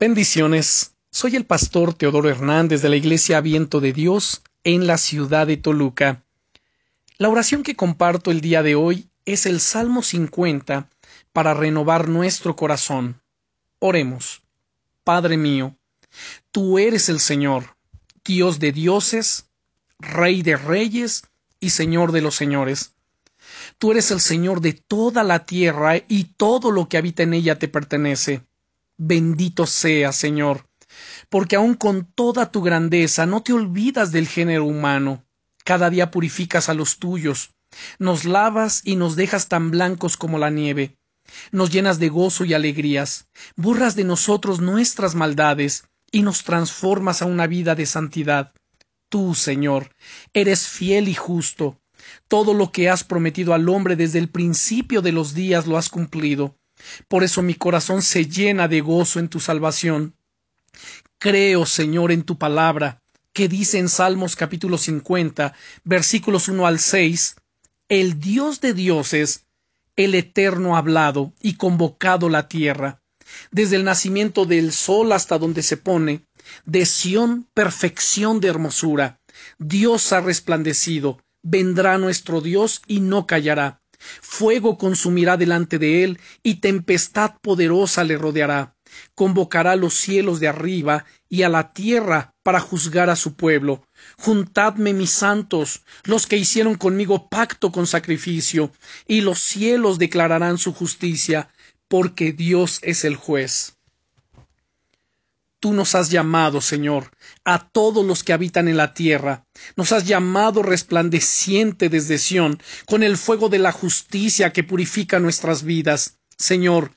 Bendiciones. Soy el pastor Teodoro Hernández de la Iglesia Viento de Dios en la ciudad de Toluca. La oración que comparto el día de hoy es el Salmo 50 para renovar nuestro corazón. Oremos. Padre mío, tú eres el Señor, Dios de dioses, Rey de reyes y Señor de los señores. Tú eres el Señor de toda la tierra y todo lo que habita en ella te pertenece. Bendito sea, Señor, porque aun con toda tu grandeza no te olvidas del género humano. Cada día purificas a los tuyos, nos lavas y nos dejas tan blancos como la nieve. Nos llenas de gozo y alegrías, borras de nosotros nuestras maldades y nos transformas a una vida de santidad. Tú, Señor, eres fiel y justo. Todo lo que has prometido al hombre desde el principio de los días lo has cumplido. Por eso mi corazón se llena de gozo en tu salvación. Creo, Señor, en tu palabra, que dice en Salmos capítulo 50, versículos 1 al 6, El Dios de dioses, el Eterno ha hablado y convocado la tierra, desde el nacimiento del sol hasta donde se pone, de Sión perfección de hermosura. Dios ha resplandecido, vendrá nuestro Dios y no callará. Fuego consumirá delante de él, y tempestad poderosa le rodeará. Convocará los cielos de arriba y a la tierra para juzgar a su pueblo. Juntadme mis santos, los que hicieron conmigo pacto con sacrificio, y los cielos declararán su justicia, porque Dios es el juez. Tú nos has llamado, Señor, a todos los que habitan en la tierra. Nos has llamado resplandeciente desde Sión, con el fuego de la justicia que purifica nuestras vidas. Señor,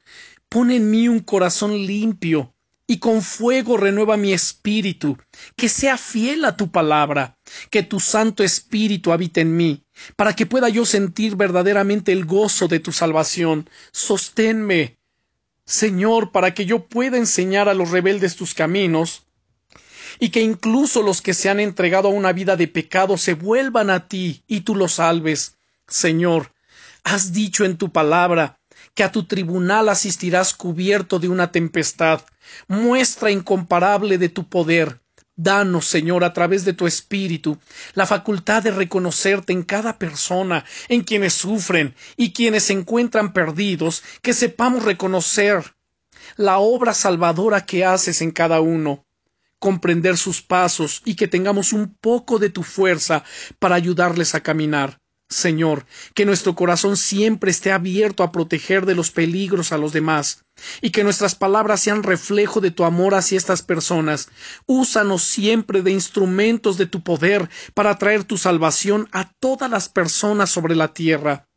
pon en mí un corazón limpio, y con fuego renueva mi espíritu, que sea fiel a tu palabra, que tu Santo Espíritu habite en mí, para que pueda yo sentir verdaderamente el gozo de tu salvación. Sosténme, Señor, para que yo pueda enseñar a los rebeldes tus caminos, y que incluso los que se han entregado a una vida de pecado se vuelvan a ti y tú los salves. Señor, has dicho en tu palabra que a tu tribunal asistirás cubierto de una tempestad, muestra incomparable de tu poder, Danos, Señor, a través de tu Espíritu, la facultad de reconocerte en cada persona, en quienes sufren y quienes se encuentran perdidos, que sepamos reconocer la obra salvadora que haces en cada uno, comprender sus pasos y que tengamos un poco de tu fuerza para ayudarles a caminar. Señor, que nuestro corazón siempre esté abierto a proteger de los peligros a los demás, y que nuestras palabras sean reflejo de tu amor hacia estas personas. Úsanos siempre de instrumentos de tu poder para traer tu salvación a todas las personas sobre la tierra.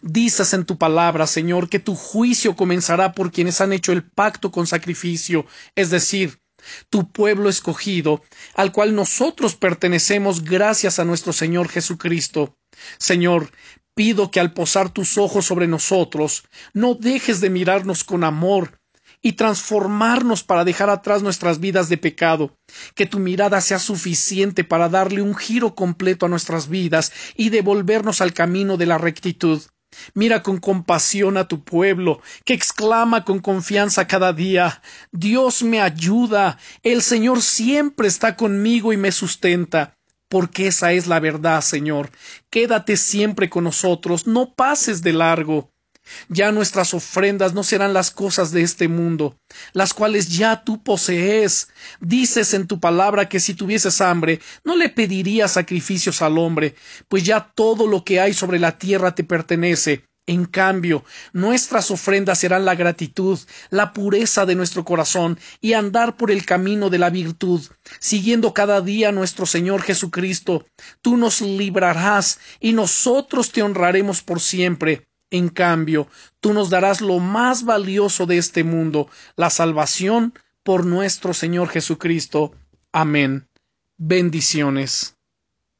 Dices en tu palabra, Señor, que tu juicio comenzará por quienes han hecho el pacto con sacrificio, es decir, tu pueblo escogido, al cual nosotros pertenecemos gracias a nuestro Señor Jesucristo. Señor, pido que al posar tus ojos sobre nosotros, no dejes de mirarnos con amor y transformarnos para dejar atrás nuestras vidas de pecado, que tu mirada sea suficiente para darle un giro completo a nuestras vidas y devolvernos al camino de la rectitud. Mira con compasión a tu pueblo, que exclama con confianza cada día Dios me ayuda, el Señor siempre está conmigo y me sustenta porque esa es la verdad, Señor. Quédate siempre con nosotros, no pases de largo. Ya nuestras ofrendas no serán las cosas de este mundo, las cuales ya tú posees. Dices en tu palabra que si tuvieses hambre, no le pedirías sacrificios al hombre, pues ya todo lo que hay sobre la tierra te pertenece. En cambio, nuestras ofrendas serán la gratitud, la pureza de nuestro corazón y andar por el camino de la virtud, siguiendo cada día a nuestro Señor Jesucristo. Tú nos librarás y nosotros te honraremos por siempre. En cambio, tú nos darás lo más valioso de este mundo, la salvación por nuestro Señor Jesucristo. Amén. Bendiciones.